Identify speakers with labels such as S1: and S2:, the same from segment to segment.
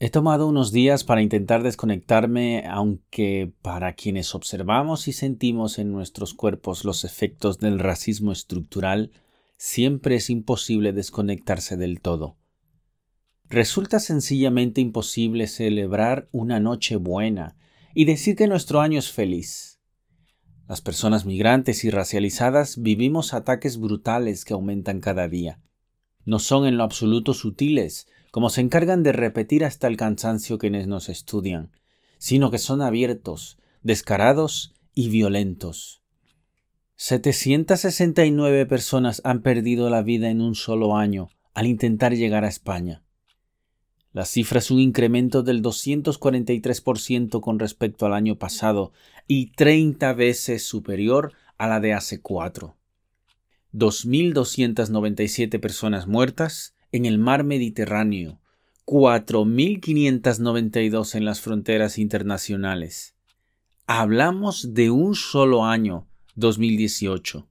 S1: He tomado unos días para intentar desconectarme, aunque para quienes observamos y sentimos en nuestros cuerpos los efectos del racismo estructural, siempre es imposible desconectarse del todo. Resulta sencillamente imposible celebrar una noche buena y decir que nuestro año es feliz. Las personas migrantes y racializadas vivimos ataques brutales que aumentan cada día. No son en lo absoluto sutiles, como se encargan de repetir hasta el cansancio quienes nos estudian, sino que son abiertos, descarados y violentos. 769 personas han perdido la vida en un solo año al intentar llegar a España. La cifra es un incremento del 243% con respecto al año pasado y 30 veces superior a la de hace cuatro. 2.297 personas muertas en el mar Mediterráneo, 4.592 en las fronteras internacionales. Hablamos de un solo año, 2018.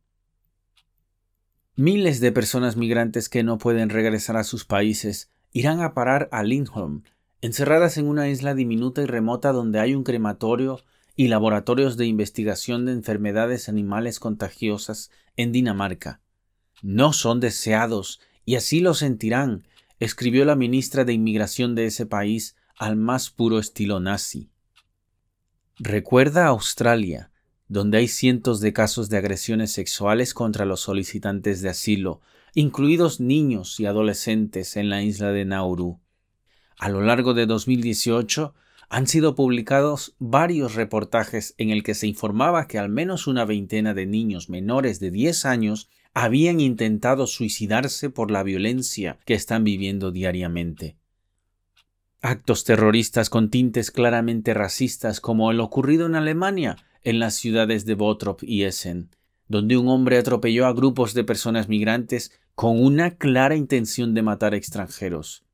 S1: Miles de personas migrantes que no pueden regresar a sus países irán a parar a Lindholm, encerradas en una isla diminuta y remota donde hay un crematorio y laboratorios de investigación de enfermedades animales contagiosas en Dinamarca. No son deseados y así lo sentirán, escribió la ministra de Inmigración de ese país al más puro estilo nazi. Recuerda Australia, donde hay cientos de casos de agresiones sexuales contra los solicitantes de asilo, incluidos niños y adolescentes en la isla de Nauru. A lo largo de 2018 han sido publicados varios reportajes en el que se informaba que al menos una veintena de niños menores de 10 años habían intentado suicidarse por la violencia que están viviendo diariamente. Actos terroristas con tintes claramente racistas como el ocurrido en Alemania, en las ciudades de Bottrop y Essen, donde un hombre atropelló a grupos de personas migrantes con una clara intención de matar extranjeros.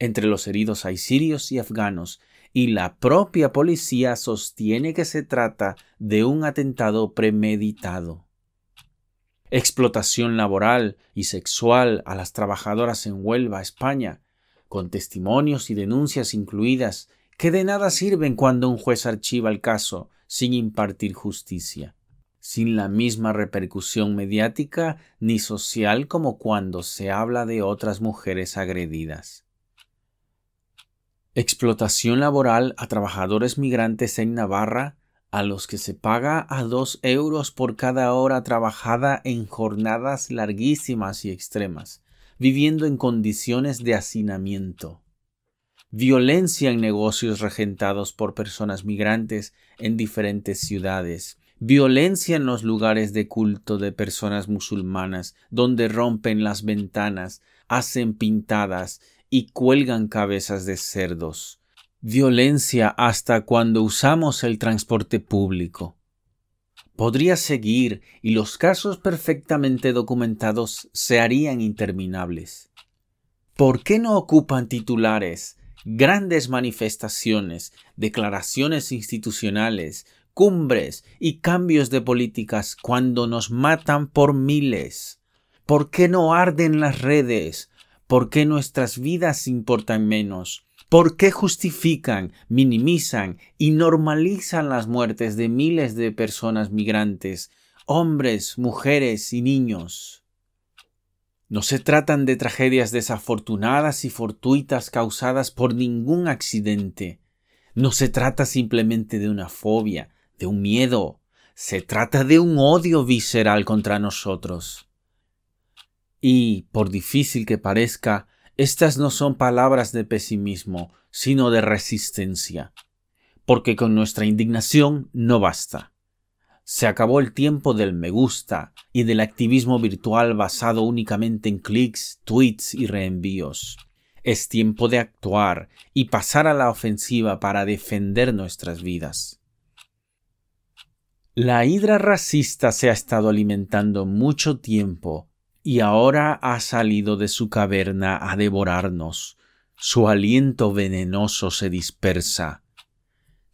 S1: Entre los heridos hay sirios y afganos, y la propia policía sostiene que se trata de un atentado premeditado explotación laboral y sexual a las trabajadoras en Huelva, España, con testimonios y denuncias incluidas, que de nada sirven cuando un juez archiva el caso sin impartir justicia, sin la misma repercusión mediática ni social como cuando se habla de otras mujeres agredidas. Explotación laboral a trabajadores migrantes en Navarra a los que se paga a dos euros por cada hora trabajada en jornadas larguísimas y extremas, viviendo en condiciones de hacinamiento. Violencia en negocios regentados por personas migrantes en diferentes ciudades. Violencia en los lugares de culto de personas musulmanas, donde rompen las ventanas, hacen pintadas y cuelgan cabezas de cerdos violencia hasta cuando usamos el transporte público. Podría seguir y los casos perfectamente documentados se harían interminables. ¿Por qué no ocupan titulares, grandes manifestaciones, declaraciones institucionales, cumbres y cambios de políticas cuando nos matan por miles? ¿Por qué no arden las redes? ¿Por qué nuestras vidas importan menos? ¿Por qué justifican, minimizan y normalizan las muertes de miles de personas migrantes, hombres, mujeres y niños? No se tratan de tragedias desafortunadas y fortuitas causadas por ningún accidente. No se trata simplemente de una fobia, de un miedo. Se trata de un odio visceral contra nosotros. Y, por difícil que parezca, estas no son palabras de pesimismo, sino de resistencia, porque con nuestra indignación no basta. Se acabó el tiempo del me gusta y del activismo virtual basado únicamente en clics, tweets y reenvíos. Es tiempo de actuar y pasar a la ofensiva para defender nuestras vidas. La hidra racista se ha estado alimentando mucho tiempo y ahora ha salido de su caverna a devorarnos. Su aliento venenoso se dispersa.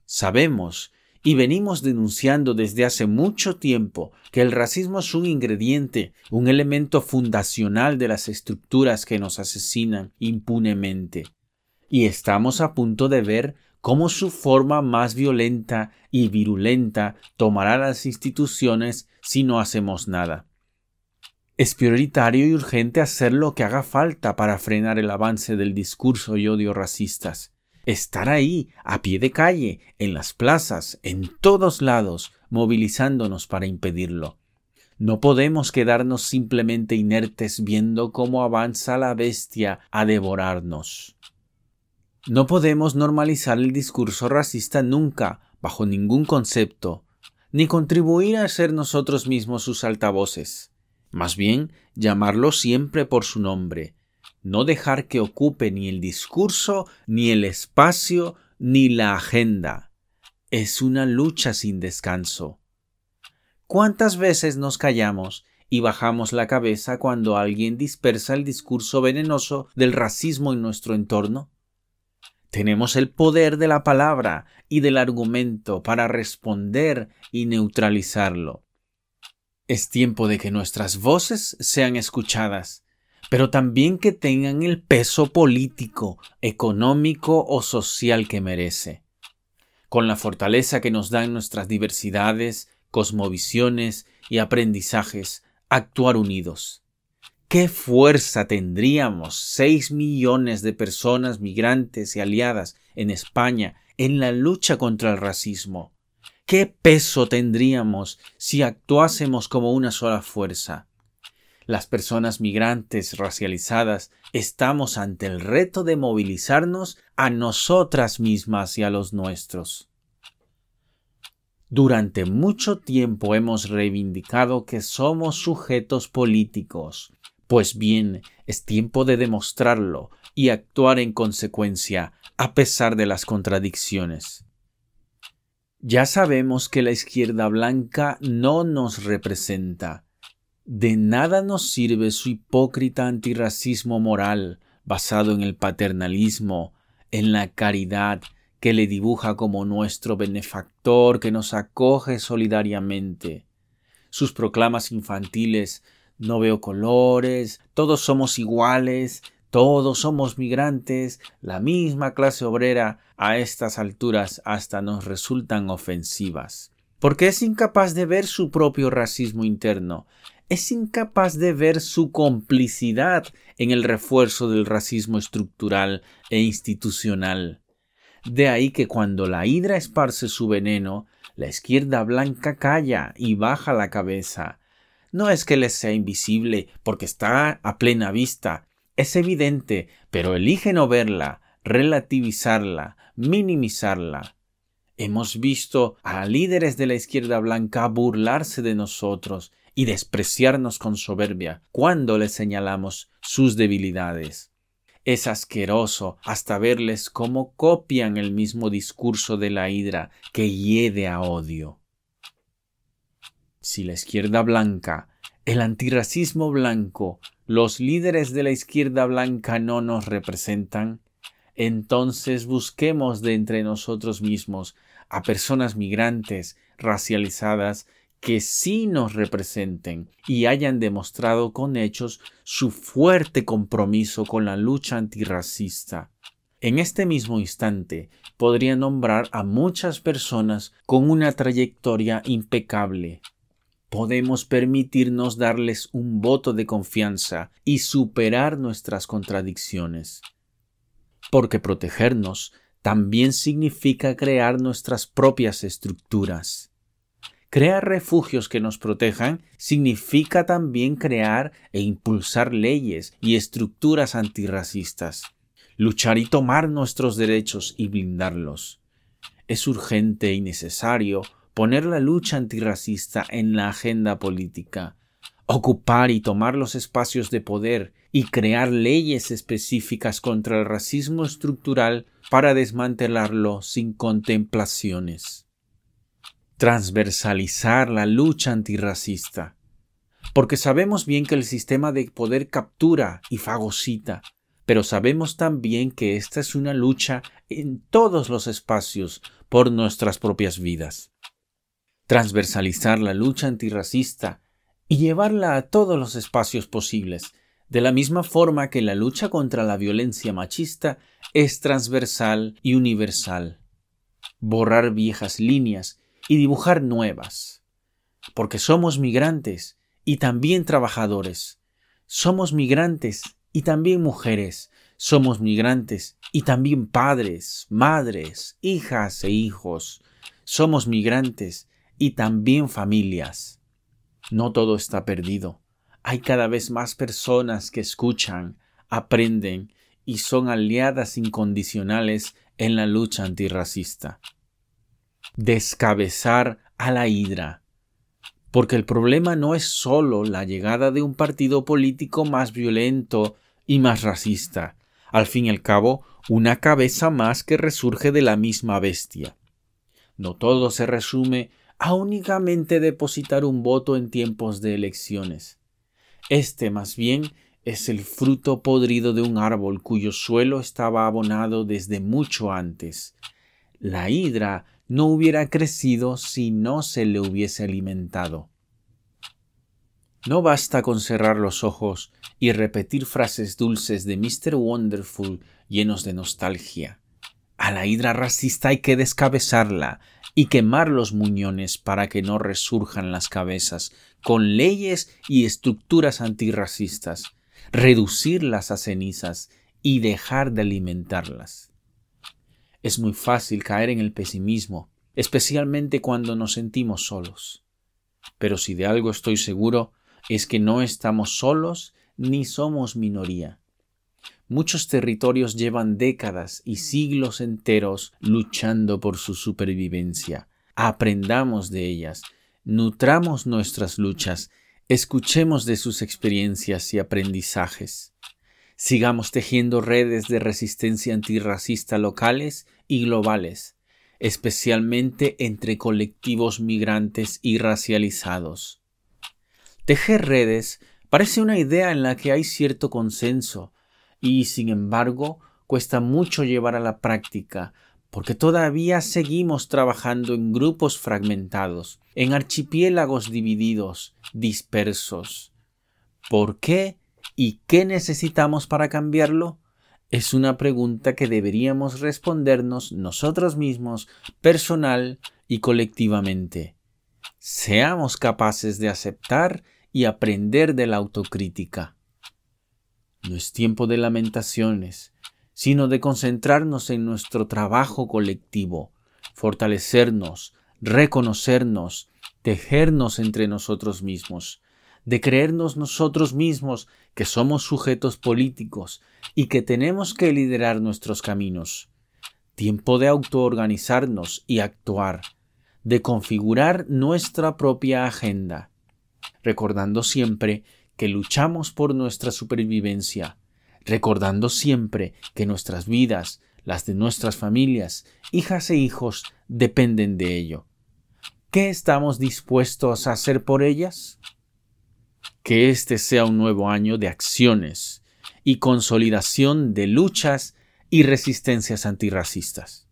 S1: Sabemos y venimos denunciando desde hace mucho tiempo que el racismo es un ingrediente, un elemento fundacional de las estructuras que nos asesinan impunemente. y estamos a punto de ver cómo su forma más violenta y virulenta tomará las instituciones si no hacemos nada. Es prioritario y urgente hacer lo que haga falta para frenar el avance del discurso y odio racistas. Estar ahí, a pie de calle, en las plazas, en todos lados, movilizándonos para impedirlo. No podemos quedarnos simplemente inertes viendo cómo avanza la bestia a devorarnos. No podemos normalizar el discurso racista nunca, bajo ningún concepto, ni contribuir a ser nosotros mismos sus altavoces. Más bien, llamarlo siempre por su nombre, no dejar que ocupe ni el discurso, ni el espacio, ni la agenda. Es una lucha sin descanso. ¿Cuántas veces nos callamos y bajamos la cabeza cuando alguien dispersa el discurso venenoso del racismo en nuestro entorno? Tenemos el poder de la palabra y del argumento para responder y neutralizarlo. Es tiempo de que nuestras voces sean escuchadas, pero también que tengan el peso político, económico o social que merece. Con la fortaleza que nos dan nuestras diversidades, cosmovisiones y aprendizajes, actuar unidos. ¿Qué fuerza tendríamos seis millones de personas migrantes y aliadas en España en la lucha contra el racismo? ¿Qué peso tendríamos si actuásemos como una sola fuerza? Las personas migrantes racializadas estamos ante el reto de movilizarnos a nosotras mismas y a los nuestros. Durante mucho tiempo hemos reivindicado que somos sujetos políticos, pues bien, es tiempo de demostrarlo y actuar en consecuencia, a pesar de las contradicciones. Ya sabemos que la izquierda blanca no nos representa. De nada nos sirve su hipócrita antirracismo moral, basado en el paternalismo, en la caridad, que le dibuja como nuestro benefactor que nos acoge solidariamente. Sus proclamas infantiles no veo colores, todos somos iguales, todos somos migrantes, la misma clase obrera, a estas alturas hasta nos resultan ofensivas. Porque es incapaz de ver su propio racismo interno, es incapaz de ver su complicidad en el refuerzo del racismo estructural e institucional. De ahí que cuando la hidra esparce su veneno, la izquierda blanca calla y baja la cabeza, no es que les sea invisible, porque está a plena vista. Es evidente, pero elige no verla, relativizarla, minimizarla. Hemos visto a líderes de la izquierda blanca burlarse de nosotros y despreciarnos con soberbia cuando les señalamos sus debilidades. Es asqueroso hasta verles cómo copian el mismo discurso de la hidra que hiede a odio si la izquierda blanca, el antirracismo blanco, los líderes de la izquierda blanca no nos representan, entonces busquemos de entre nosotros mismos a personas migrantes, racializadas, que sí nos representen y hayan demostrado con hechos su fuerte compromiso con la lucha antirracista. En este mismo instante podría nombrar a muchas personas con una trayectoria impecable, podemos permitirnos darles un voto de confianza y superar nuestras contradicciones. Porque protegernos también significa crear nuestras propias estructuras. Crear refugios que nos protejan significa también crear e impulsar leyes y estructuras antirracistas. Luchar y tomar nuestros derechos y blindarlos. Es urgente y necesario poner la lucha antirracista en la agenda política, ocupar y tomar los espacios de poder y crear leyes específicas contra el racismo estructural para desmantelarlo sin contemplaciones. Transversalizar la lucha antirracista. Porque sabemos bien que el sistema de poder captura y fagocita, pero sabemos también que esta es una lucha en todos los espacios por nuestras propias vidas transversalizar la lucha antirracista y llevarla a todos los espacios posibles, de la misma forma que la lucha contra la violencia machista es transversal y universal. Borrar viejas líneas y dibujar nuevas. Porque somos migrantes y también trabajadores. Somos migrantes y también mujeres. Somos migrantes y también padres, madres, hijas e hijos. Somos migrantes y también familias. No todo está perdido. Hay cada vez más personas que escuchan, aprenden y son aliadas incondicionales en la lucha antirracista. Descabezar a la hidra. Porque el problema no es solo la llegada de un partido político más violento y más racista, al fin y al cabo, una cabeza más que resurge de la misma bestia. No todo se resume a únicamente depositar un voto en tiempos de elecciones. Este más bien es el fruto podrido de un árbol cuyo suelo estaba abonado desde mucho antes. La hidra no hubiera crecido si no se le hubiese alimentado. No basta con cerrar los ojos y repetir frases dulces de Mr. Wonderful llenos de nostalgia. A la hidra racista hay que descabezarla y quemar los muñones para que no resurjan las cabezas, con leyes y estructuras antirracistas, reducirlas a cenizas y dejar de alimentarlas. Es muy fácil caer en el pesimismo, especialmente cuando nos sentimos solos. Pero si de algo estoy seguro, es que no estamos solos ni somos minoría. Muchos territorios llevan décadas y siglos enteros luchando por su supervivencia. Aprendamos de ellas, nutramos nuestras luchas, escuchemos de sus experiencias y aprendizajes. Sigamos tejiendo redes de resistencia antirracista locales y globales, especialmente entre colectivos migrantes y racializados. Tejer redes parece una idea en la que hay cierto consenso, y sin embargo cuesta mucho llevar a la práctica, porque todavía seguimos trabajando en grupos fragmentados, en archipiélagos divididos, dispersos. ¿Por qué y qué necesitamos para cambiarlo? Es una pregunta que deberíamos respondernos nosotros mismos, personal y colectivamente. Seamos capaces de aceptar y aprender de la autocrítica. No es tiempo de lamentaciones, sino de concentrarnos en nuestro trabajo colectivo, fortalecernos, reconocernos, tejernos entre nosotros mismos, de creernos nosotros mismos que somos sujetos políticos y que tenemos que liderar nuestros caminos. Tiempo de autoorganizarnos y actuar, de configurar nuestra propia agenda, recordando siempre que luchamos por nuestra supervivencia, recordando siempre que nuestras vidas, las de nuestras familias, hijas e hijos, dependen de ello. ¿Qué estamos dispuestos a hacer por ellas? Que este sea un nuevo año de acciones y consolidación de luchas y resistencias antirracistas.